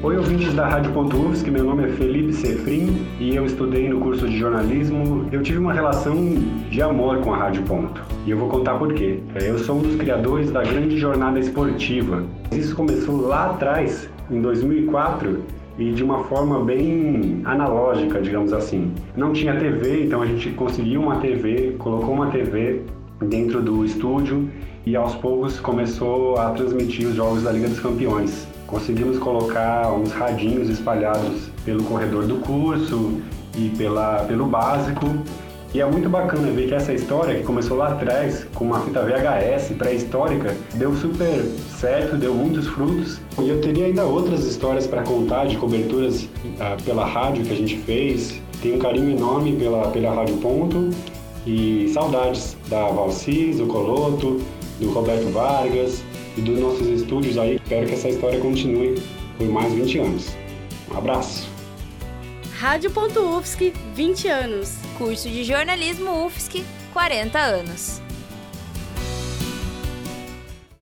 Oi, ouvintes da Rádio que meu nome é Felipe Sefrim e eu estudei no curso de jornalismo. Eu tive uma relação de amor com a Rádio Ponto e eu vou contar por quê. É, eu sou um dos criadores da Grande Jornada Esportiva. Isso começou lá atrás, em 2004, e de uma forma bem analógica, digamos assim. Não tinha TV, então a gente conseguiu uma TV, colocou uma TV dentro do estúdio e aos poucos começou a transmitir os jogos da Liga dos Campeões. Conseguimos colocar uns radinhos espalhados pelo corredor do curso e pela, pelo básico. E é muito bacana ver que essa história, que começou lá atrás com uma fita VHS pré-histórica, deu super certo, deu muitos frutos. E eu teria ainda outras histórias para contar de coberturas uh, pela rádio que a gente fez. Tenho um carinho enorme pela, pela Rádio Ponto e saudades da Valcis, do Coloto, do Roberto Vargas, e dos nossos estúdios aí. Espero que essa história continue por mais 20 anos. Um abraço! Rádio.UFSC, 20 anos. Curso de Jornalismo UFSC, 40 anos.